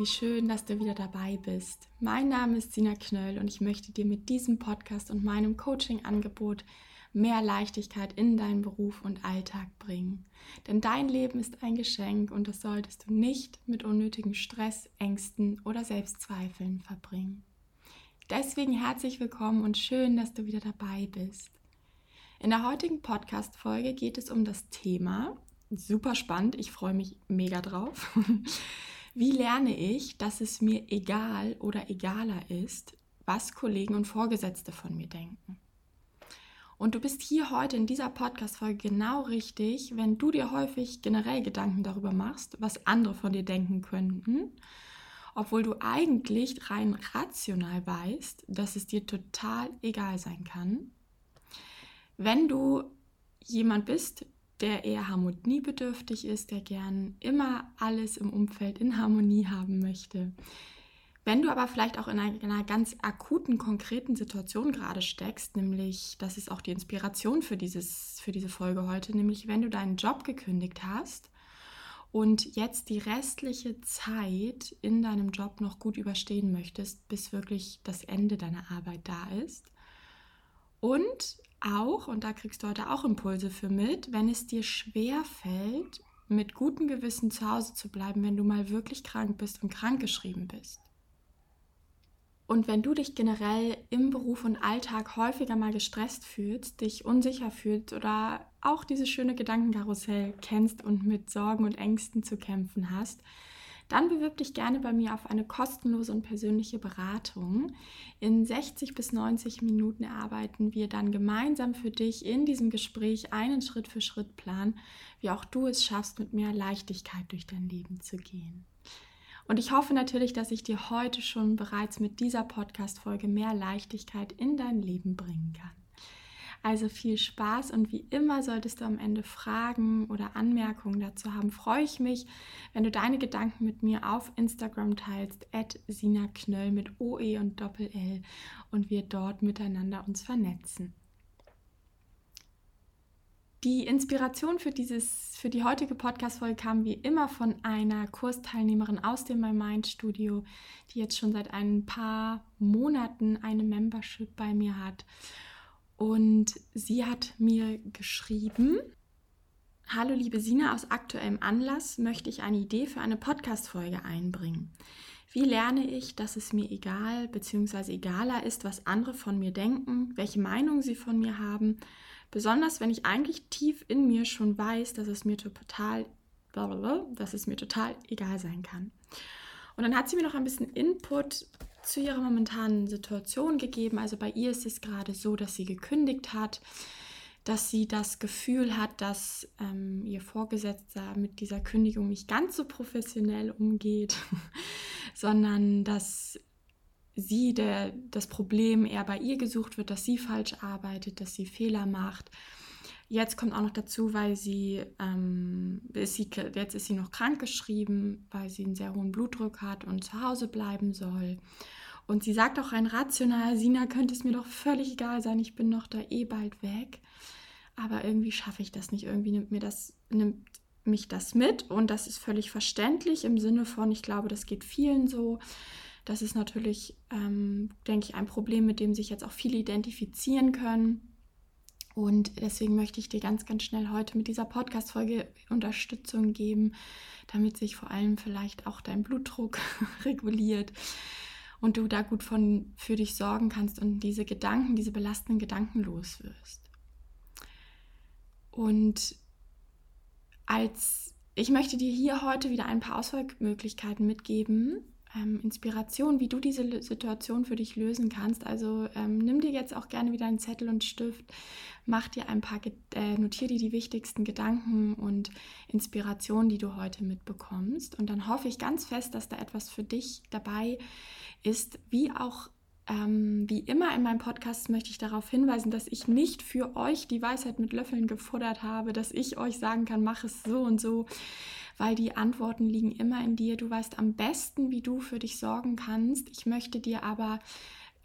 Wie schön, dass du wieder dabei bist. Mein Name ist Sina Knöll und ich möchte dir mit diesem Podcast und meinem Coaching-Angebot mehr Leichtigkeit in deinen Beruf und Alltag bringen. Denn dein Leben ist ein Geschenk und das solltest du nicht mit unnötigen Stress, Ängsten oder Selbstzweifeln verbringen. Deswegen herzlich willkommen und schön, dass du wieder dabei bist. In der heutigen Podcast-Folge geht es um das Thema, super spannend, ich freue mich mega drauf. Wie lerne ich, dass es mir egal oder egaler ist, was Kollegen und Vorgesetzte von mir denken? Und du bist hier heute in dieser Podcast-Folge genau richtig, wenn du dir häufig generell Gedanken darüber machst, was andere von dir denken könnten, obwohl du eigentlich rein rational weißt, dass es dir total egal sein kann. Wenn du jemand bist, der eher harmoniebedürftig ist, der gern immer alles im Umfeld in Harmonie haben möchte, wenn du aber vielleicht auch in einer, in einer, ganz akuten, konkreten Situation gerade steckst, nämlich, das ist auch die Inspiration für, dieses, für diese Folge heute, nämlich wenn du deinen Job gekündigt hast und jetzt die restliche Zeit in deinem Job noch gut überstehen möchtest, bis wirklich das Ende deiner Arbeit da ist. Und auch, und da kriegst du heute auch Impulse für mit, wenn es dir schwer fällt, mit gutem Gewissen zu Hause zu bleiben, wenn du mal wirklich krank bist und krankgeschrieben bist. Und wenn du dich generell im Beruf und Alltag häufiger mal gestresst fühlst, dich unsicher fühlst oder auch dieses schöne Gedankenkarussell kennst und mit Sorgen und Ängsten zu kämpfen hast, dann bewirb dich gerne bei mir auf eine kostenlose und persönliche Beratung. In 60 bis 90 Minuten erarbeiten wir dann gemeinsam für dich in diesem Gespräch einen Schritt für Schritt Plan, wie auch du es schaffst, mit mehr Leichtigkeit durch dein Leben zu gehen. Und ich hoffe natürlich, dass ich dir heute schon bereits mit dieser Podcast-Folge mehr Leichtigkeit in dein Leben bringen kann. Also viel Spaß und wie immer solltest du am Ende Fragen oder Anmerkungen dazu haben, freue ich mich, wenn du deine Gedanken mit mir auf Instagram teilst, at Sina Knöll mit OE und Doppel-L und wir dort miteinander uns vernetzen. Die Inspiration für, dieses, für die heutige Podcast-Folge kam wie immer von einer Kursteilnehmerin aus dem My Mind Studio, die jetzt schon seit ein paar Monaten eine Membership bei mir hat. Und sie hat mir geschrieben, Hallo liebe Sina, aus aktuellem Anlass möchte ich eine Idee für eine Podcast-Folge einbringen. Wie lerne ich, dass es mir egal bzw. egaler ist, was andere von mir denken, welche Meinung sie von mir haben Besonders wenn ich eigentlich tief in mir schon weiß, dass es mir total, dass es mir total egal sein kann. Und dann hat sie mir noch ein bisschen Input zu ihrer momentanen Situation gegeben. Also bei ihr ist es gerade so, dass sie gekündigt hat, dass sie das Gefühl hat, dass ähm, ihr Vorgesetzter mit dieser Kündigung nicht ganz so professionell umgeht, sondern dass sie der, das Problem eher bei ihr gesucht wird, dass sie falsch arbeitet, dass sie Fehler macht. Jetzt kommt auch noch dazu, weil sie, ähm, ist sie, jetzt ist sie noch krankgeschrieben, weil sie einen sehr hohen Blutdruck hat und zu Hause bleiben soll. Und sie sagt auch rein rational, Sina könnte es mir doch völlig egal sein, ich bin noch da eh bald weg. Aber irgendwie schaffe ich das nicht. Irgendwie nimmt mir das, nimmt mich das mit und das ist völlig verständlich im Sinne von, ich glaube, das geht vielen so das ist natürlich, ähm, denke ich, ein Problem, mit dem sich jetzt auch viele identifizieren können. Und deswegen möchte ich dir ganz, ganz schnell heute mit dieser Podcast-Folge Unterstützung geben, damit sich vor allem vielleicht auch dein Blutdruck reguliert und du da gut von, für dich sorgen kannst und diese Gedanken, diese belastenden Gedanken los wirst. Und als ich möchte dir hier heute wieder ein paar Auswahlmöglichkeiten mitgeben, ähm, Inspiration, wie du diese Situation für dich lösen kannst. Also ähm, nimm dir jetzt auch gerne wieder einen Zettel und Stift, mach dir ein paar, äh, notier dir die wichtigsten Gedanken und Inspirationen, die du heute mitbekommst. Und dann hoffe ich ganz fest, dass da etwas für dich dabei ist, wie auch ähm, wie immer in meinem Podcast möchte ich darauf hinweisen, dass ich nicht für euch die Weisheit mit Löffeln gefuttert habe, dass ich euch sagen kann, mach es so und so weil die Antworten liegen immer in dir. Du weißt am besten, wie du für dich sorgen kannst. Ich möchte dir aber,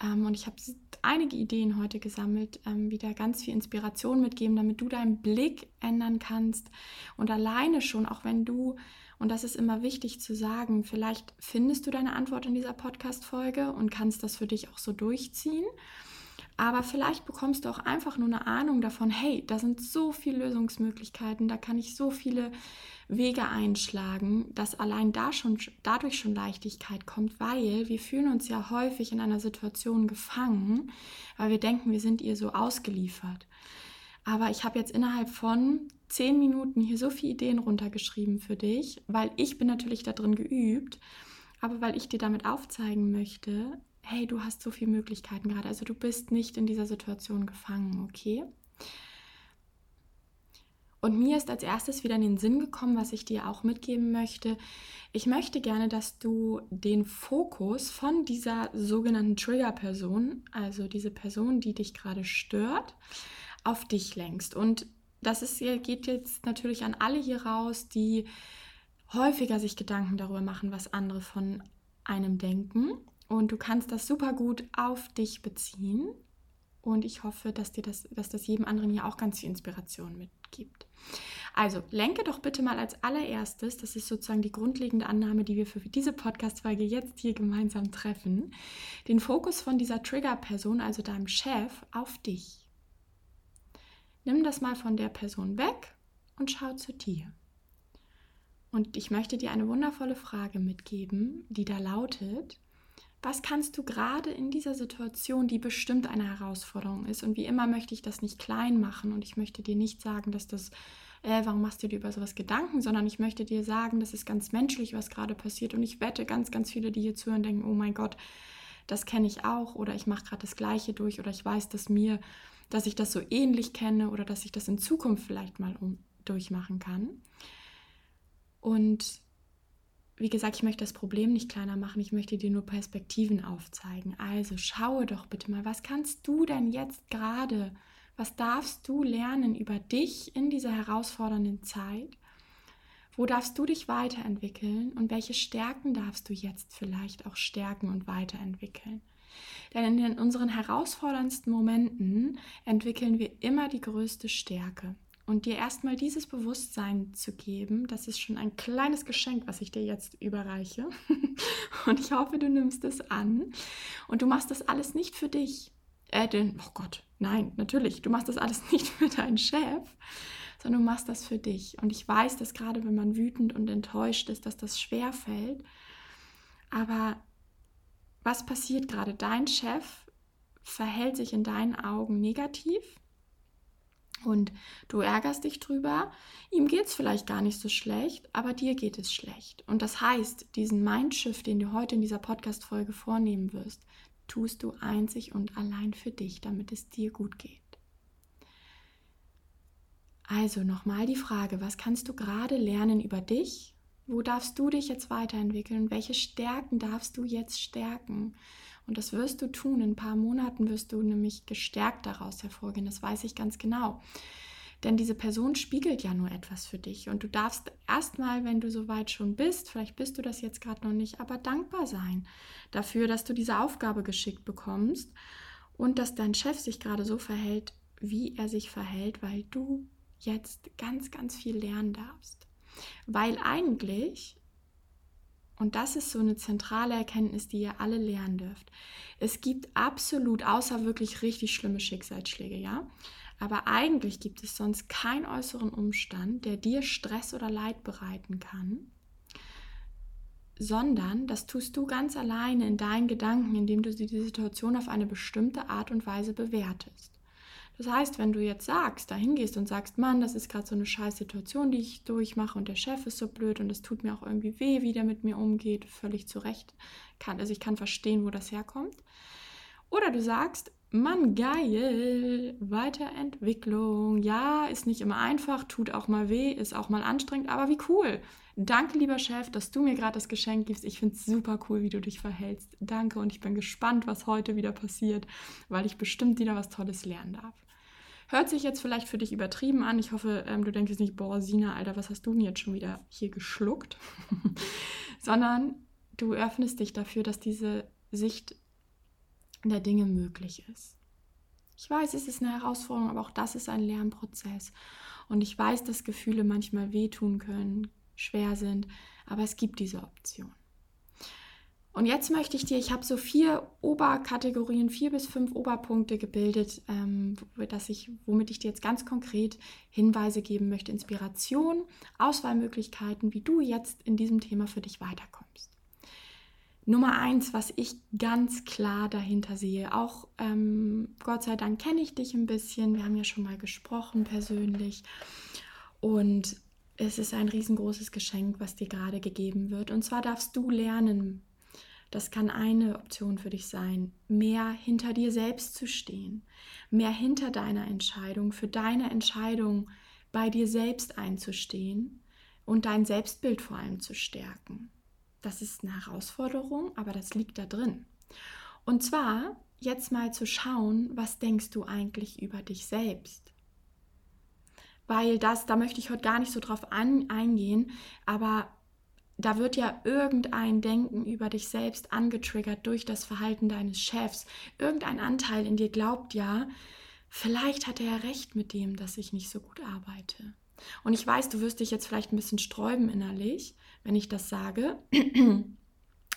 ähm, und ich habe einige Ideen heute gesammelt, ähm, wieder ganz viel Inspiration mitgeben, damit du deinen Blick ändern kannst. Und alleine schon, auch wenn du, und das ist immer wichtig zu sagen, vielleicht findest du deine Antwort in dieser Podcast-Folge und kannst das für dich auch so durchziehen. Aber vielleicht bekommst du auch einfach nur eine Ahnung davon, hey, da sind so viele Lösungsmöglichkeiten, da kann ich so viele Wege einschlagen, dass allein da schon, dadurch schon Leichtigkeit kommt, weil wir fühlen uns ja häufig in einer Situation gefangen, weil wir denken, wir sind ihr so ausgeliefert. Aber ich habe jetzt innerhalb von zehn Minuten hier so viele Ideen runtergeschrieben für dich, weil ich bin natürlich da drin geübt, aber weil ich dir damit aufzeigen möchte, hey, du hast so viele Möglichkeiten gerade. Also du bist nicht in dieser Situation gefangen, okay? Und mir ist als erstes wieder in den Sinn gekommen, was ich dir auch mitgeben möchte. Ich möchte gerne, dass du den Fokus von dieser sogenannten Trigger-Person, also diese Person, die dich gerade stört, auf dich lenkst. Und das ist, geht jetzt natürlich an alle hier raus, die häufiger sich Gedanken darüber machen, was andere von einem denken und du kannst das super gut auf dich beziehen. Und ich hoffe, dass dir das, dass das jedem anderen hier auch ganz viel Inspiration mitgibt. Also lenke doch bitte mal als allererstes, das ist sozusagen die grundlegende Annahme, die wir für diese Podcast-Folge jetzt hier gemeinsam treffen, den Fokus von dieser Trigger-Person, also deinem Chef, auf dich. Nimm das mal von der Person weg und schau zu dir. Und ich möchte dir eine wundervolle Frage mitgeben, die da lautet, was kannst du gerade in dieser Situation, die bestimmt eine Herausforderung ist, und wie immer möchte ich das nicht klein machen und ich möchte dir nicht sagen, dass das, äh, warum machst du dir über sowas Gedanken, sondern ich möchte dir sagen, das ist ganz menschlich, was gerade passiert und ich wette, ganz, ganz viele, die hier zuhören, denken, oh mein Gott, das kenne ich auch oder ich mache gerade das Gleiche durch oder ich weiß, dass mir, dass ich das so ähnlich kenne oder dass ich das in Zukunft vielleicht mal um, durchmachen kann. Und wie gesagt, ich möchte das Problem nicht kleiner machen, ich möchte dir nur Perspektiven aufzeigen. Also schaue doch bitte mal, was kannst du denn jetzt gerade, was darfst du lernen über dich in dieser herausfordernden Zeit? Wo darfst du dich weiterentwickeln und welche Stärken darfst du jetzt vielleicht auch stärken und weiterentwickeln? Denn in unseren herausforderndsten Momenten entwickeln wir immer die größte Stärke. Und dir erstmal dieses Bewusstsein zu geben, das ist schon ein kleines Geschenk, was ich dir jetzt überreiche. und ich hoffe, du nimmst es an. Und du machst das alles nicht für dich. Äh, denn, oh Gott, nein, natürlich, du machst das alles nicht für deinen Chef, sondern du machst das für dich. Und ich weiß, dass gerade wenn man wütend und enttäuscht ist, dass das schwer fällt. Aber was passiert gerade? Dein Chef verhält sich in deinen Augen negativ und du ärgerst dich drüber, ihm geht es vielleicht gar nicht so schlecht, aber dir geht es schlecht. Und das heißt, diesen Mindshift, den du heute in dieser Podcast-Folge vornehmen wirst, tust du einzig und allein für dich, damit es dir gut geht. Also nochmal die Frage, was kannst du gerade lernen über dich? Wo darfst du dich jetzt weiterentwickeln? Welche Stärken darfst du jetzt stärken? Und das wirst du tun. In ein paar Monaten wirst du nämlich gestärkt daraus hervorgehen. Das weiß ich ganz genau. Denn diese Person spiegelt ja nur etwas für dich. Und du darfst erstmal, wenn du soweit schon bist, vielleicht bist du das jetzt gerade noch nicht, aber dankbar sein dafür, dass du diese Aufgabe geschickt bekommst und dass dein Chef sich gerade so verhält, wie er sich verhält, weil du jetzt ganz, ganz viel lernen darfst. Weil eigentlich und das ist so eine zentrale Erkenntnis, die ihr alle lernen dürft. Es gibt absolut, außer wirklich richtig schlimme Schicksalsschläge, ja. Aber eigentlich gibt es sonst keinen äußeren Umstand, der dir Stress oder Leid bereiten kann, sondern das tust du ganz alleine in deinen Gedanken, indem du die Situation auf eine bestimmte Art und Weise bewertest. Das heißt, wenn du jetzt sagst, dahin gehst und sagst, Mann, das ist gerade so eine scheiß Situation, die ich durchmache und der Chef ist so blöd und es tut mir auch irgendwie weh, wie der mit mir umgeht, völlig zu Recht. Kann, also ich kann verstehen, wo das herkommt. Oder du sagst, Mann, geil, Weiterentwicklung. Ja, ist nicht immer einfach, tut auch mal weh, ist auch mal anstrengend, aber wie cool. Danke, lieber Chef, dass du mir gerade das Geschenk gibst. Ich finde es super cool, wie du dich verhältst. Danke und ich bin gespannt, was heute wieder passiert, weil ich bestimmt wieder was Tolles lernen darf. Hört sich jetzt vielleicht für dich übertrieben an. Ich hoffe, ähm, du denkst nicht, boah, Sina, Alter, was hast du denn jetzt schon wieder hier geschluckt? Sondern du öffnest dich dafür, dass diese Sicht der Dinge möglich ist. Ich weiß, es ist eine Herausforderung, aber auch das ist ein Lernprozess. Und ich weiß, dass Gefühle manchmal wehtun können, schwer sind, aber es gibt diese Option. Und jetzt möchte ich dir, ich habe so vier Oberkategorien, vier bis fünf Oberpunkte gebildet, ähm, dass ich, womit ich dir jetzt ganz konkret Hinweise geben möchte, Inspiration, Auswahlmöglichkeiten, wie du jetzt in diesem Thema für dich weiterkommst. Nummer eins, was ich ganz klar dahinter sehe, auch ähm, Gott sei Dank kenne ich dich ein bisschen, wir haben ja schon mal gesprochen persönlich und es ist ein riesengroßes Geschenk, was dir gerade gegeben wird. Und zwar darfst du lernen, das kann eine Option für dich sein, mehr hinter dir selbst zu stehen, mehr hinter deiner Entscheidung, für deine Entscheidung bei dir selbst einzustehen und dein Selbstbild vor allem zu stärken. Das ist eine Herausforderung, aber das liegt da drin. Und zwar jetzt mal zu schauen, was denkst du eigentlich über dich selbst? Weil das, da möchte ich heute gar nicht so drauf an, eingehen, aber da wird ja irgendein Denken über dich selbst angetriggert durch das Verhalten deines Chefs. Irgendein Anteil in dir glaubt ja, vielleicht hat er ja recht mit dem, dass ich nicht so gut arbeite. Und ich weiß, du wirst dich jetzt vielleicht ein bisschen sträuben innerlich, wenn ich das sage,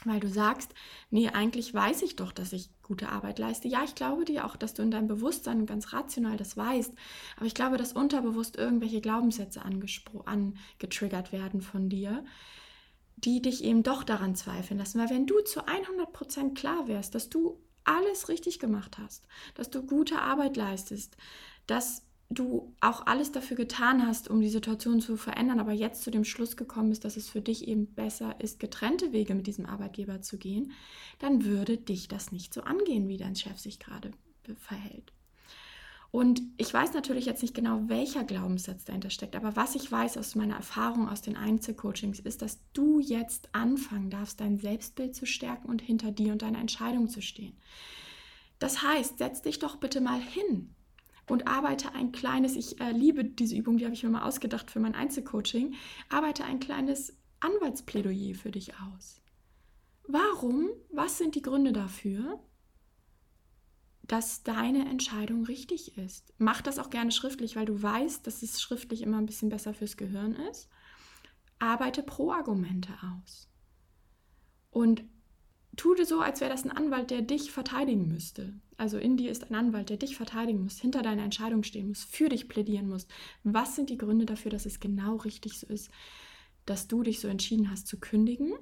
weil du sagst, nee, eigentlich weiß ich doch, dass ich gute Arbeit leiste. Ja, ich glaube dir auch, dass du in deinem Bewusstsein ganz rational das weißt, aber ich glaube, dass unterbewusst irgendwelche Glaubenssätze angetriggert werden von dir, die dich eben doch daran zweifeln lassen. Weil wenn du zu 100% klar wärst, dass du alles richtig gemacht hast, dass du gute Arbeit leistest, dass du auch alles dafür getan hast, um die Situation zu verändern, aber jetzt zu dem Schluss gekommen ist, dass es für dich eben besser ist, getrennte Wege mit diesem Arbeitgeber zu gehen, dann würde dich das nicht so angehen, wie dein Chef sich gerade verhält. Und ich weiß natürlich jetzt nicht genau, welcher Glaubenssatz dahinter steckt, aber was ich weiß aus meiner Erfahrung aus den Einzelcoachings ist, dass du jetzt anfangen darfst, dein Selbstbild zu stärken und hinter dir und deiner Entscheidung zu stehen. Das heißt, setz dich doch bitte mal hin und arbeite ein kleines, ich äh, liebe diese Übung, die habe ich mir mal ausgedacht für mein Einzelcoaching, arbeite ein kleines Anwaltsplädoyer für dich aus. Warum? Was sind die Gründe dafür? Dass deine Entscheidung richtig ist. Mach das auch gerne schriftlich, weil du weißt, dass es schriftlich immer ein bisschen besser fürs Gehirn ist. Arbeite Pro-Argumente aus. Und tu dir so, als wäre das ein Anwalt, der dich verteidigen müsste. Also in dir ist ein Anwalt, der dich verteidigen muss, hinter deiner Entscheidung stehen muss, für dich plädieren muss. Was sind die Gründe dafür, dass es genau richtig so ist, dass du dich so entschieden hast zu kündigen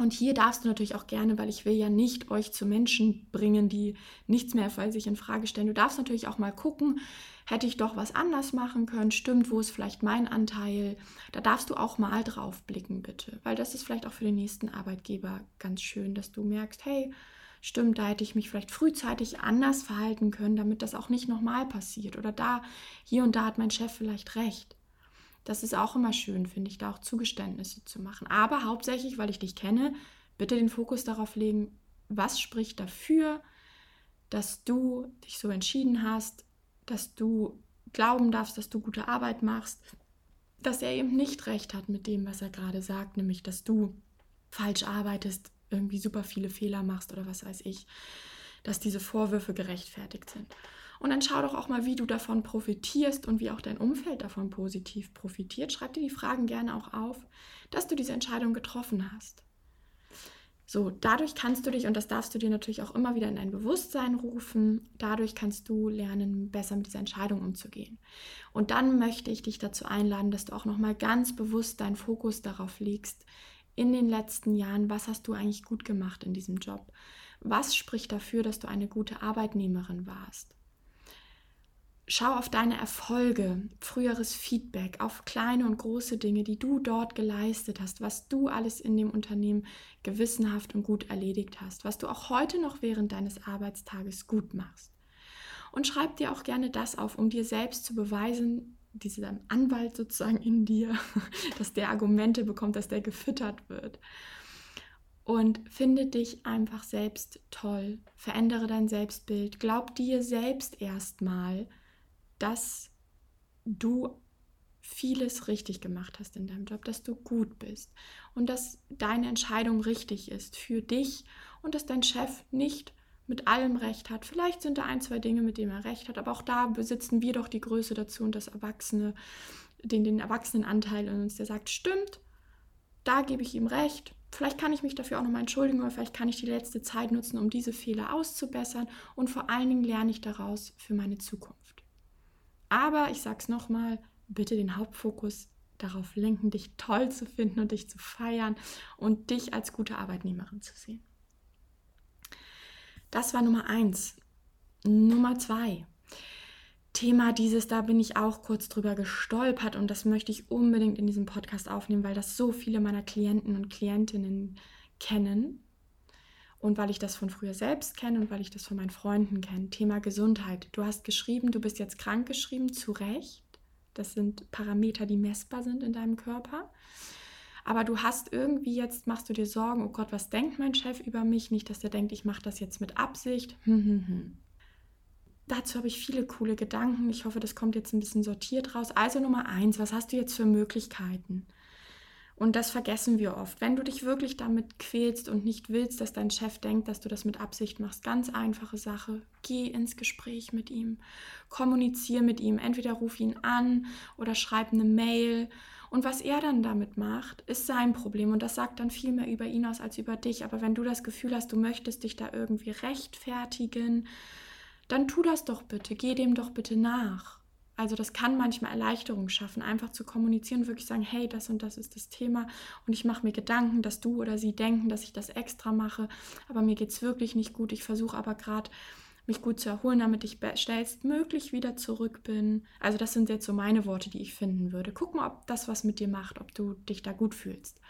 und hier darfst du natürlich auch gerne, weil ich will ja nicht euch zu Menschen bringen, die nichts mehr für sich in Frage stellen. Du darfst natürlich auch mal gucken, hätte ich doch was anders machen können? Stimmt, wo ist vielleicht mein Anteil? Da darfst du auch mal drauf blicken, bitte, weil das ist vielleicht auch für den nächsten Arbeitgeber ganz schön, dass du merkst, hey, stimmt, da hätte ich mich vielleicht frühzeitig anders verhalten können, damit das auch nicht nochmal passiert. Oder da, hier und da hat mein Chef vielleicht recht. Das ist auch immer schön, finde ich, da auch Zugeständnisse zu machen. Aber hauptsächlich, weil ich dich kenne, bitte den Fokus darauf legen, was spricht dafür, dass du dich so entschieden hast, dass du glauben darfst, dass du gute Arbeit machst, dass er eben nicht recht hat mit dem, was er gerade sagt, nämlich dass du falsch arbeitest, irgendwie super viele Fehler machst oder was weiß ich, dass diese Vorwürfe gerechtfertigt sind. Und dann schau doch auch mal, wie du davon profitierst und wie auch dein Umfeld davon positiv profitiert. Schreib dir die Fragen gerne auch auf, dass du diese Entscheidung getroffen hast. So, dadurch kannst du dich, und das darfst du dir natürlich auch immer wieder in dein Bewusstsein rufen, dadurch kannst du lernen, besser mit dieser Entscheidung umzugehen. Und dann möchte ich dich dazu einladen, dass du auch nochmal ganz bewusst deinen Fokus darauf legst, in den letzten Jahren, was hast du eigentlich gut gemacht in diesem Job? Was spricht dafür, dass du eine gute Arbeitnehmerin warst? Schau auf deine Erfolge, früheres Feedback, auf kleine und große Dinge, die du dort geleistet hast, was du alles in dem Unternehmen gewissenhaft und gut erledigt hast, was du auch heute noch während deines Arbeitstages gut machst. Und schreib dir auch gerne das auf, um dir selbst zu beweisen, dieser Anwalt sozusagen in dir, dass der Argumente bekommt, dass der gefüttert wird. Und finde dich einfach selbst toll. Verändere dein Selbstbild. Glaub dir selbst erstmal dass du vieles richtig gemacht hast in deinem Job, dass du gut bist und dass deine Entscheidung richtig ist für dich und dass dein Chef nicht mit allem recht hat. Vielleicht sind da ein, zwei Dinge, mit denen er recht hat, aber auch da besitzen wir doch die Größe dazu und das Erwachsene, den, den Erwachsenenanteil in uns, der sagt, stimmt, da gebe ich ihm recht. Vielleicht kann ich mich dafür auch nochmal entschuldigen oder vielleicht kann ich die letzte Zeit nutzen, um diese Fehler auszubessern und vor allen Dingen lerne ich daraus für meine Zukunft. Aber ich sage es nochmal, bitte den Hauptfokus darauf lenken, dich toll zu finden und dich zu feiern und dich als gute Arbeitnehmerin zu sehen. Das war Nummer eins. Nummer zwei. Thema dieses, da bin ich auch kurz drüber gestolpert und das möchte ich unbedingt in diesem Podcast aufnehmen, weil das so viele meiner Klienten und Klientinnen kennen und weil ich das von früher selbst kenne und weil ich das von meinen Freunden kenne. Thema Gesundheit. Du hast geschrieben, du bist jetzt krank geschrieben, zu Recht. Das sind Parameter, die messbar sind in deinem Körper. Aber du hast irgendwie jetzt, machst du dir Sorgen, oh Gott, was denkt mein Chef über mich? Nicht, dass der denkt, ich mache das jetzt mit Absicht. Hm, hm, hm. Dazu habe ich viele coole Gedanken. Ich hoffe, das kommt jetzt ein bisschen sortiert raus. Also Nummer eins, was hast du jetzt für Möglichkeiten? Und das vergessen wir oft. Wenn du dich wirklich damit quälst und nicht willst, dass dein Chef denkt, dass du das mit Absicht machst, ganz einfache Sache. Geh ins Gespräch mit ihm. Kommuniziere mit ihm. Entweder ruf ihn an oder schreib eine Mail. Und was er dann damit macht, ist sein Problem. Und das sagt dann viel mehr über ihn aus als über dich. Aber wenn du das Gefühl hast, du möchtest dich da irgendwie rechtfertigen, dann tu das doch bitte. Geh dem doch bitte nach. Also das kann manchmal Erleichterung schaffen, einfach zu kommunizieren, wirklich sagen, hey, das und das ist das Thema und ich mache mir Gedanken, dass du oder sie denken, dass ich das extra mache, aber mir geht es wirklich nicht gut. Ich versuche aber gerade mich gut zu erholen, damit ich schnellstmöglich wieder zurück bin. Also das sind jetzt so meine Worte, die ich finden würde. Guck mal, ob das was mit dir macht, ob du dich da gut fühlst.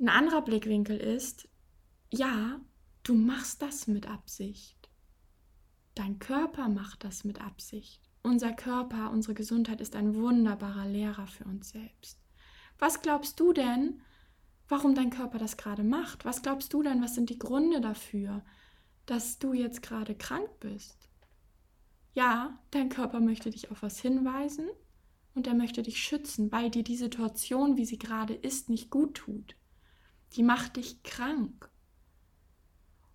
Ein anderer Blickwinkel ist, ja, du machst das mit Absicht. Dein Körper macht das mit Absicht. Unser Körper, unsere Gesundheit ist ein wunderbarer Lehrer für uns selbst. Was glaubst du denn, warum dein Körper das gerade macht? Was glaubst du denn, was sind die Gründe dafür, dass du jetzt gerade krank bist? Ja, dein Körper möchte dich auf was hinweisen und er möchte dich schützen, weil dir die Situation, wie sie gerade ist, nicht gut tut. Die macht dich krank.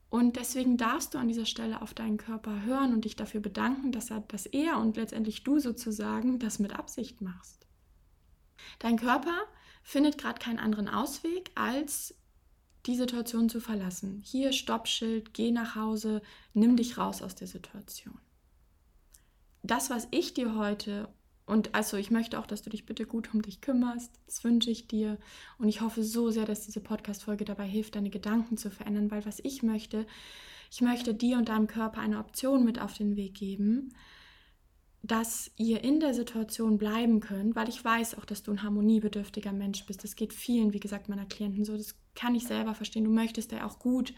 Und deswegen darfst du an dieser Stelle auf deinen Körper hören und dich dafür bedanken, dass er, dass er und letztendlich du sozusagen das mit Absicht machst. Dein Körper findet gerade keinen anderen Ausweg, als die Situation zu verlassen. Hier Stoppschild, geh nach Hause, nimm dich raus aus der Situation. Das, was ich dir heute und also ich möchte auch, dass du dich bitte gut um dich kümmerst. Das wünsche ich dir. Und ich hoffe so sehr, dass diese Podcast-Folge dabei hilft, deine Gedanken zu verändern, weil was ich möchte, ich möchte dir und deinem Körper eine Option mit auf den Weg geben, dass ihr in der Situation bleiben könnt, weil ich weiß auch, dass du ein harmoniebedürftiger Mensch bist. Das geht vielen, wie gesagt, meiner Klienten so. Das kann ich selber verstehen. Du möchtest ja auch gut,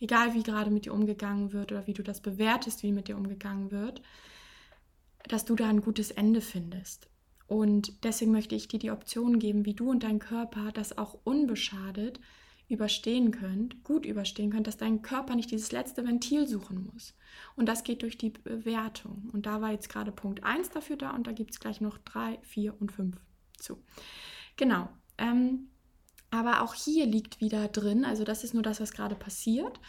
egal wie gerade mit dir umgegangen wird oder wie du das bewertest, wie mit dir umgegangen wird dass du da ein gutes Ende findest. Und deswegen möchte ich dir die Option geben, wie du und dein Körper das auch unbeschadet überstehen könnt, gut überstehen könnt, dass dein Körper nicht dieses letzte Ventil suchen muss. Und das geht durch die Bewertung. Und da war jetzt gerade Punkt 1 dafür da und da gibt es gleich noch 3, 4 und 5 zu. Genau. Ähm, aber auch hier liegt wieder drin, also das ist nur das, was gerade passiert.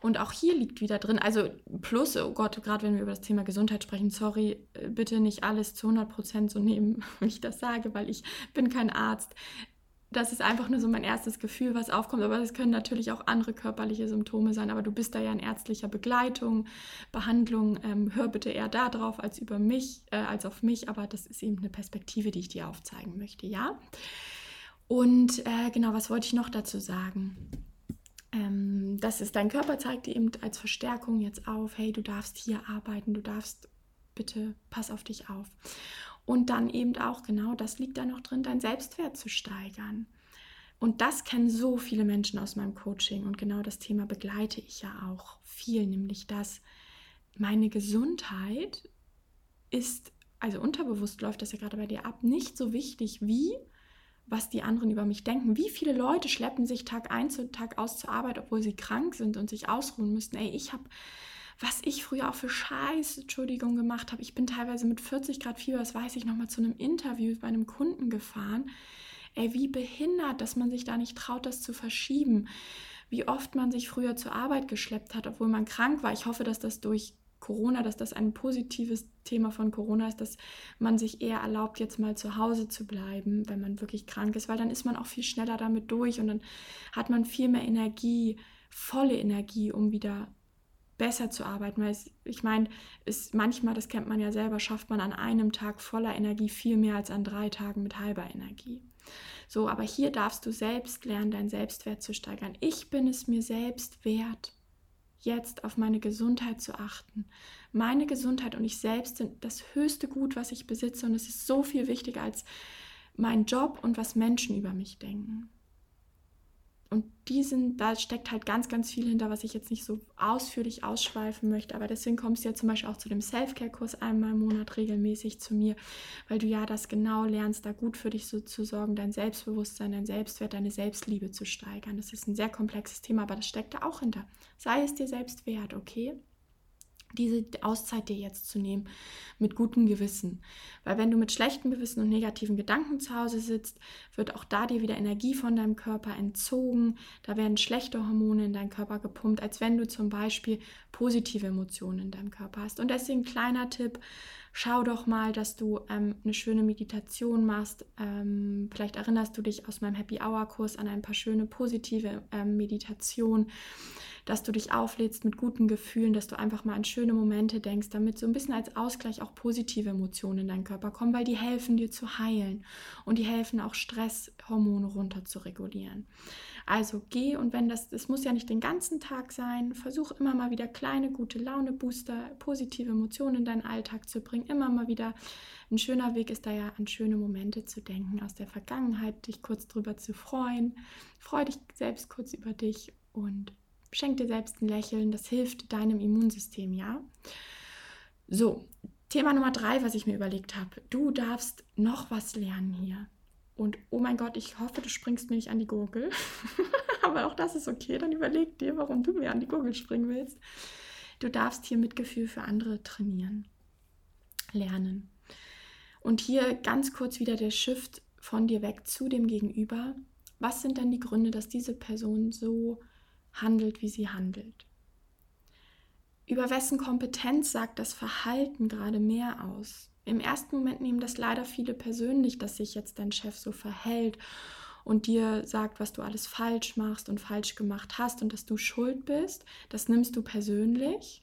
Und auch hier liegt wieder drin, also plus, oh Gott, gerade wenn wir über das Thema Gesundheit sprechen, sorry, äh, bitte nicht alles zu 100 Prozent so nehmen, wie ich das sage, weil ich bin kein Arzt. Das ist einfach nur so mein erstes Gefühl, was aufkommt. Aber es können natürlich auch andere körperliche Symptome sein. Aber du bist da ja in ärztlicher Begleitung, Behandlung. Ähm, hör bitte eher darauf als über mich, äh, als auf mich. Aber das ist eben eine Perspektive, die ich dir aufzeigen möchte, ja. Und äh, genau, was wollte ich noch dazu sagen? Ähm, das ist, dein Körper zeigt dir eben als Verstärkung jetzt auf, hey, du darfst hier arbeiten, du darfst, bitte pass auf dich auf. Und dann eben auch, genau, das liegt da noch drin, dein Selbstwert zu steigern. Und das kennen so viele Menschen aus meinem Coaching und genau das Thema begleite ich ja auch viel, nämlich dass meine Gesundheit ist, also unterbewusst läuft das ja gerade bei dir ab, nicht so wichtig wie was die anderen über mich denken. Wie viele Leute schleppen sich Tag ein zu Tag aus zur Arbeit, obwohl sie krank sind und sich ausruhen müssten. Ey, ich habe, was ich früher auch für Scheiß, Entschuldigung, gemacht habe. Ich bin teilweise mit 40 Grad Fieber, das weiß ich noch mal zu einem Interview bei einem Kunden gefahren. Ey, wie behindert, dass man sich da nicht traut, das zu verschieben. wie oft man sich früher zur Arbeit geschleppt hat, obwohl man krank war. Ich hoffe, dass das durch Corona, dass das ein positives Thema von Corona ist, dass man sich eher erlaubt, jetzt mal zu Hause zu bleiben, wenn man wirklich krank ist, weil dann ist man auch viel schneller damit durch und dann hat man viel mehr Energie, volle Energie, um wieder besser zu arbeiten. Weil es, ich meine, ist manchmal, das kennt man ja selber, schafft man an einem Tag voller Energie viel mehr als an drei Tagen mit halber Energie. So, aber hier darfst du selbst lernen, deinen Selbstwert zu steigern. Ich bin es mir selbst wert, jetzt auf meine Gesundheit zu achten. Meine Gesundheit und ich selbst sind das höchste Gut, was ich besitze und es ist so viel wichtiger als mein Job und was Menschen über mich denken. Und diesen, da steckt halt ganz, ganz viel hinter, was ich jetzt nicht so ausführlich ausschweifen möchte. Aber deswegen kommst du ja zum Beispiel auch zu dem Self-Care-Kurs einmal im Monat regelmäßig zu mir, weil du ja das genau lernst, da gut für dich so zu sorgen, dein Selbstbewusstsein, dein Selbstwert, deine Selbstliebe zu steigern. Das ist ein sehr komplexes Thema, aber das steckt da auch hinter. Sei es dir selbst wert, okay? Diese Auszeit dir jetzt zu nehmen mit gutem Gewissen. Weil wenn du mit schlechtem Gewissen und negativen Gedanken zu Hause sitzt, wird auch da dir wieder Energie von deinem Körper entzogen. Da werden schlechte Hormone in deinen Körper gepumpt, als wenn du zum Beispiel positive Emotionen in deinem Körper hast. Und deswegen kleiner Tipp, schau doch mal, dass du ähm, eine schöne Meditation machst. Ähm, vielleicht erinnerst du dich aus meinem Happy Hour Kurs an ein paar schöne positive ähm, Meditationen dass du dich auflädst mit guten Gefühlen, dass du einfach mal an schöne Momente denkst, damit so ein bisschen als Ausgleich auch positive Emotionen in deinen Körper kommen, weil die helfen dir zu heilen und die helfen auch Stresshormone runter zu regulieren. Also geh und wenn das, es muss ja nicht den ganzen Tag sein, versuch immer mal wieder kleine gute Laune Booster, positive Emotionen in deinen Alltag zu bringen, immer mal wieder ein schöner Weg ist da ja an schöne Momente zu denken aus der Vergangenheit, dich kurz drüber zu freuen. Freu dich selbst kurz über dich und Schenk dir selbst ein Lächeln, das hilft deinem Immunsystem, ja? So, Thema Nummer drei, was ich mir überlegt habe. Du darfst noch was lernen hier. Und oh mein Gott, ich hoffe, du springst mir nicht an die Gurgel. Aber auch das ist okay. Dann überleg dir, warum du mir an die Gurgel springen willst. Du darfst hier Mitgefühl für andere trainieren, lernen. Und hier ganz kurz wieder der Shift von dir weg zu dem Gegenüber. Was sind denn die Gründe, dass diese Person so handelt, wie sie handelt. Über wessen Kompetenz sagt das Verhalten gerade mehr aus? Im ersten Moment nehmen das leider viele persönlich, dass sich jetzt dein Chef so verhält und dir sagt, was du alles falsch machst und falsch gemacht hast und dass du schuld bist. Das nimmst du persönlich.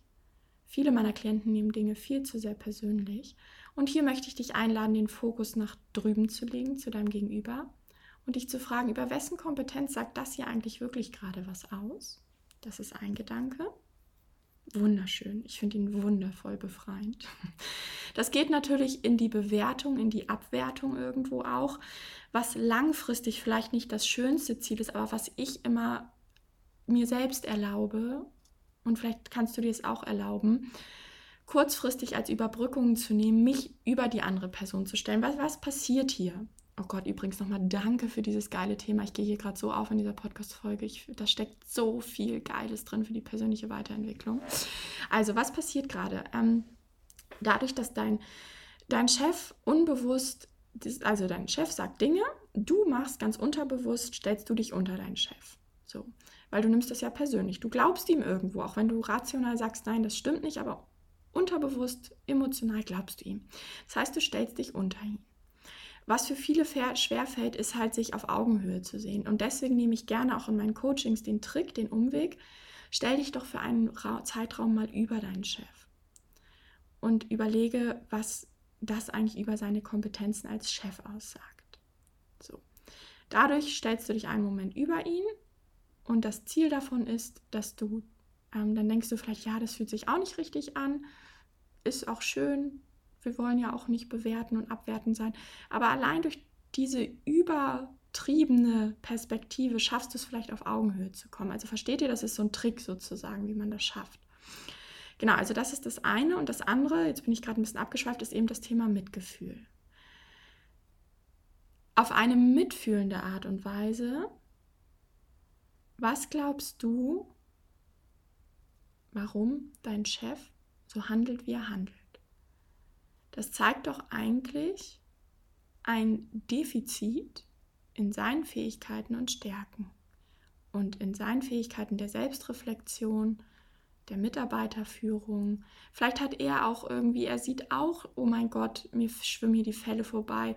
Viele meiner Klienten nehmen Dinge viel zu sehr persönlich. Und hier möchte ich dich einladen, den Fokus nach drüben zu legen, zu deinem Gegenüber und dich zu fragen, über wessen Kompetenz sagt das hier eigentlich wirklich gerade was aus? Das ist ein Gedanke. Wunderschön. Ich finde ihn wundervoll befreiend. Das geht natürlich in die Bewertung, in die Abwertung irgendwo auch, was langfristig vielleicht nicht das schönste Ziel ist, aber was ich immer mir selbst erlaube, und vielleicht kannst du dir es auch erlauben, kurzfristig als Überbrückung zu nehmen, mich über die andere Person zu stellen. Was, was passiert hier? Oh Gott, übrigens nochmal danke für dieses geile Thema. Ich gehe hier gerade so auf in dieser Podcast-Folge. Da steckt so viel Geiles drin für die persönliche Weiterentwicklung. Also, was passiert gerade? Ähm, dadurch, dass dein, dein Chef unbewusst, also dein Chef sagt Dinge, du machst ganz unterbewusst, stellst du dich unter deinen Chef. So, weil du nimmst das ja persönlich. Du glaubst ihm irgendwo, auch wenn du rational sagst, nein, das stimmt nicht, aber unterbewusst, emotional glaubst du ihm. Das heißt, du stellst dich unter ihn. Was für viele schwerfällt, ist halt, sich auf Augenhöhe zu sehen. Und deswegen nehme ich gerne auch in meinen Coachings den Trick, den Umweg. Stell dich doch für einen Zeitraum mal über deinen Chef und überlege, was das eigentlich über seine Kompetenzen als Chef aussagt. So. Dadurch stellst du dich einen Moment über ihn und das Ziel davon ist, dass du, ähm, dann denkst du vielleicht, ja, das fühlt sich auch nicht richtig an, ist auch schön, wir wollen ja auch nicht bewerten und abwerten sein. Aber allein durch diese übertriebene Perspektive schaffst du es vielleicht auf Augenhöhe zu kommen. Also versteht ihr, das ist so ein Trick sozusagen, wie man das schafft. Genau, also das ist das eine. Und das andere, jetzt bin ich gerade ein bisschen abgeschweift, ist eben das Thema Mitgefühl. Auf eine mitfühlende Art und Weise, was glaubst du, warum dein Chef so handelt, wie er handelt? Das zeigt doch eigentlich ein Defizit in seinen Fähigkeiten und Stärken. und in seinen Fähigkeiten der Selbstreflexion, der Mitarbeiterführung. Vielleicht hat er auch irgendwie, er sieht auch, oh mein Gott, mir schwimmen hier die Fälle vorbei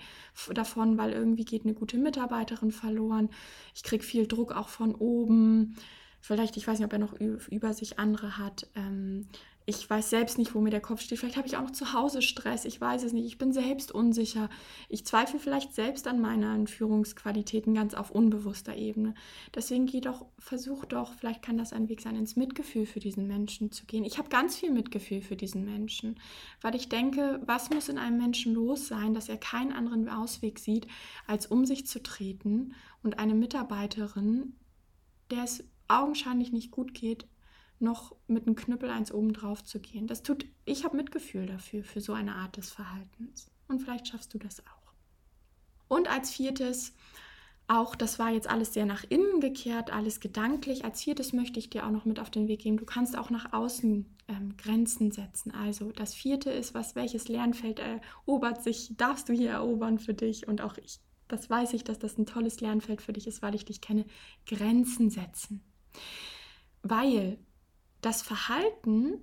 davon, weil irgendwie geht eine gute Mitarbeiterin verloren. Ich kriege viel Druck auch von oben. Vielleicht, ich weiß nicht, ob er noch über sich andere hat. Ähm, ich weiß selbst nicht, wo mir der Kopf steht. Vielleicht habe ich auch noch zu Hause Stress. Ich weiß es nicht. Ich bin selbst unsicher. Ich zweifle vielleicht selbst an meinen Führungsqualitäten ganz auf unbewusster Ebene. Deswegen geh doch, versuch doch, vielleicht kann das ein Weg sein, ins Mitgefühl für diesen Menschen zu gehen. Ich habe ganz viel Mitgefühl für diesen Menschen, weil ich denke, was muss in einem Menschen los sein, dass er keinen anderen Ausweg sieht, als um sich zu treten und eine Mitarbeiterin, der es augenscheinlich nicht gut geht, noch mit einem Knüppel eins oben drauf zu gehen. Das tut, ich habe Mitgefühl dafür, für so eine Art des Verhaltens. Und vielleicht schaffst du das auch. Und als viertes, auch das war jetzt alles sehr nach innen gekehrt, alles gedanklich. Als viertes möchte ich dir auch noch mit auf den Weg geben. Du kannst auch nach außen ähm, Grenzen setzen. Also das vierte ist, was welches Lernfeld erobert sich, darfst du hier erobern für dich. Und auch ich, das weiß ich, dass das ein tolles Lernfeld für dich ist, weil ich dich kenne. Grenzen setzen. Weil das Verhalten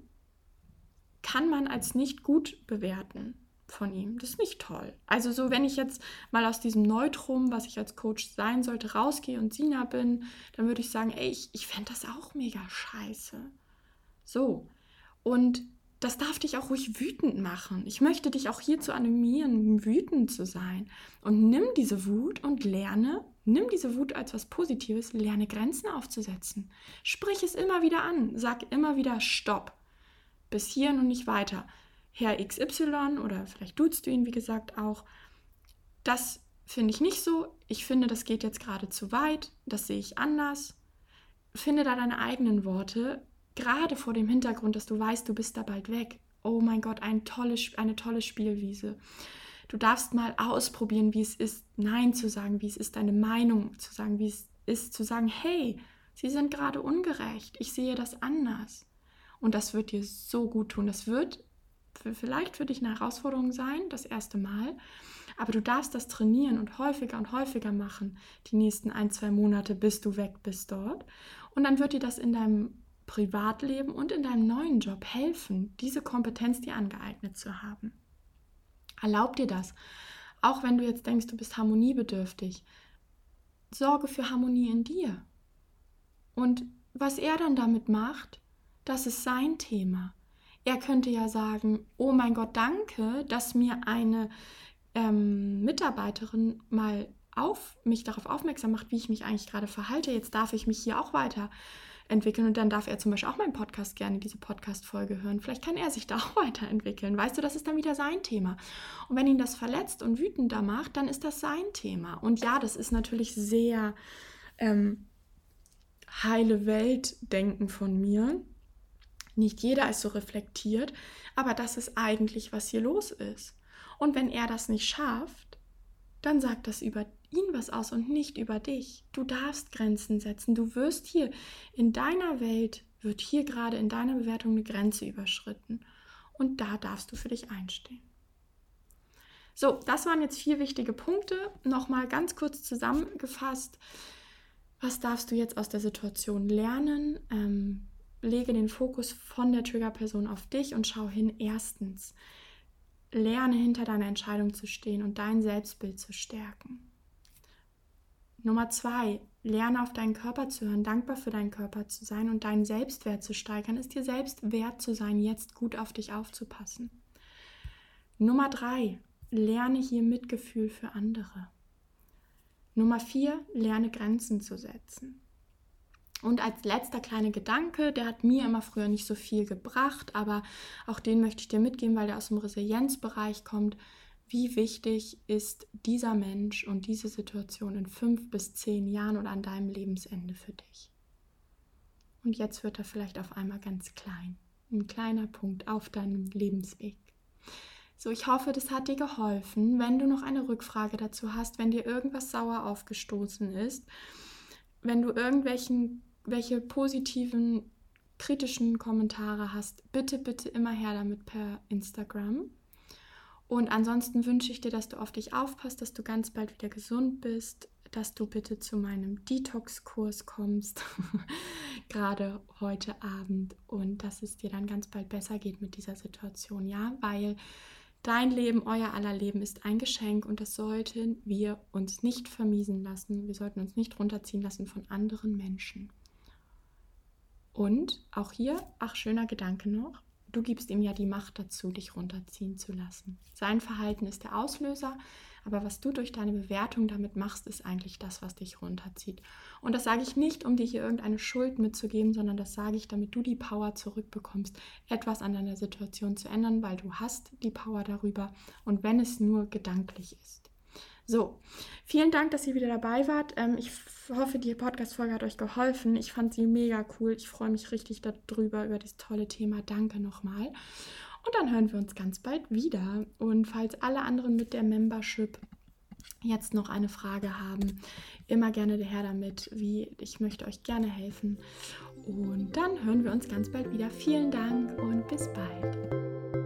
kann man als nicht gut bewerten von ihm. Das ist nicht toll. Also so, wenn ich jetzt mal aus diesem Neutrum, was ich als Coach sein sollte, rausgehe und Sina bin, dann würde ich sagen, ey, ich, ich fände das auch mega scheiße. So. Und das darf dich auch ruhig wütend machen. Ich möchte dich auch hierzu animieren, wütend zu sein. Und nimm diese Wut und lerne, nimm diese Wut als was Positives, lerne Grenzen aufzusetzen. Sprich es immer wieder an, sag immer wieder Stopp. Bis hierhin und nicht weiter. Herr XY oder vielleicht duzt du ihn, wie gesagt, auch. Das finde ich nicht so. Ich finde, das geht jetzt gerade zu weit. Das sehe ich anders. Finde da deine eigenen Worte Gerade vor dem Hintergrund, dass du weißt, du bist da bald weg. Oh mein Gott, ein tolles, eine tolle Spielwiese. Du darfst mal ausprobieren, wie es ist, Nein zu sagen, wie es ist, deine Meinung zu sagen, wie es ist, zu sagen, hey, sie sind gerade ungerecht, ich sehe das anders. Und das wird dir so gut tun. Das wird vielleicht für dich eine Herausforderung sein, das erste Mal. Aber du darfst das trainieren und häufiger und häufiger machen, die nächsten ein, zwei Monate, bis du weg bist dort. Und dann wird dir das in deinem Privatleben und in deinem neuen Job helfen, diese Kompetenz dir angeeignet zu haben. Erlaub dir das. Auch wenn du jetzt denkst, du bist harmoniebedürftig. Sorge für Harmonie in dir. Und was er dann damit macht, das ist sein Thema. Er könnte ja sagen, oh mein Gott, danke, dass mir eine ähm, Mitarbeiterin mal auf mich darauf aufmerksam macht, wie ich mich eigentlich gerade verhalte. Jetzt darf ich mich hier auch weiter entwickeln und dann darf er zum Beispiel auch meinen Podcast gerne diese Podcast-Folge hören. Vielleicht kann er sich da auch weiterentwickeln. Weißt du, das ist dann wieder sein Thema. Und wenn ihn das verletzt und wütender macht, dann ist das sein Thema. Und ja, das ist natürlich sehr ähm, heile Welt-Denken von mir. Nicht jeder ist so reflektiert, aber das ist eigentlich, was hier los ist. Und wenn er das nicht schafft, dann sagt das über ihn was aus und nicht über dich. Du darfst Grenzen setzen. Du wirst hier in deiner Welt, wird hier gerade in deiner Bewertung eine Grenze überschritten. Und da darfst du für dich einstehen. So, das waren jetzt vier wichtige Punkte. Nochmal ganz kurz zusammengefasst. Was darfst du jetzt aus der Situation lernen? Ähm, lege den Fokus von der Triggerperson auf dich und schau hin. Erstens, lerne hinter deiner Entscheidung zu stehen und dein Selbstbild zu stärken. Nummer zwei, lerne auf deinen Körper zu hören, dankbar für deinen Körper zu sein und deinen Selbstwert zu steigern, ist dir selbst wert zu sein, jetzt gut auf dich aufzupassen. Nummer drei, lerne hier Mitgefühl für andere. Nummer vier, lerne Grenzen zu setzen. Und als letzter kleiner Gedanke, der hat mir immer früher nicht so viel gebracht, aber auch den möchte ich dir mitgeben, weil der aus dem Resilienzbereich kommt wie wichtig ist dieser Mensch und diese Situation in fünf bis zehn Jahren oder an deinem Lebensende für dich. Und jetzt wird er vielleicht auf einmal ganz klein. Ein kleiner Punkt auf deinem Lebensweg. So, ich hoffe, das hat dir geholfen. Wenn du noch eine Rückfrage dazu hast, wenn dir irgendwas sauer aufgestoßen ist, wenn du irgendwelchen welche positiven, kritischen Kommentare hast, bitte, bitte immer her damit per Instagram. Und ansonsten wünsche ich dir, dass du auf dich aufpasst, dass du ganz bald wieder gesund bist, dass du bitte zu meinem Detox-Kurs kommst, gerade heute Abend, und dass es dir dann ganz bald besser geht mit dieser Situation, ja, weil dein Leben, euer aller Leben ist ein Geschenk und das sollten wir uns nicht vermiesen lassen. Wir sollten uns nicht runterziehen lassen von anderen Menschen. Und auch hier, ach schöner Gedanke noch, du gibst ihm ja die Macht dazu, dich runterziehen zu lassen. Sein Verhalten ist der Auslöser, aber was du durch deine Bewertung damit machst, ist eigentlich das, was dich runterzieht. Und das sage ich nicht, um dir hier irgendeine Schuld mitzugeben, sondern das sage ich, damit du die Power zurückbekommst, etwas an deiner Situation zu ändern, weil du hast die Power darüber und wenn es nur gedanklich ist. So, vielen Dank, dass ihr wieder dabei wart. Ähm, ich hoffe, die Podcast-Folge hat euch geholfen. Ich fand sie mega cool. Ich freue mich richtig darüber, über dieses tolle Thema. Danke nochmal. Und dann hören wir uns ganz bald wieder. Und falls alle anderen mit der Membership jetzt noch eine Frage haben, immer gerne der Herr damit, wie ich möchte euch gerne helfen. Und dann hören wir uns ganz bald wieder. Vielen Dank und bis bald.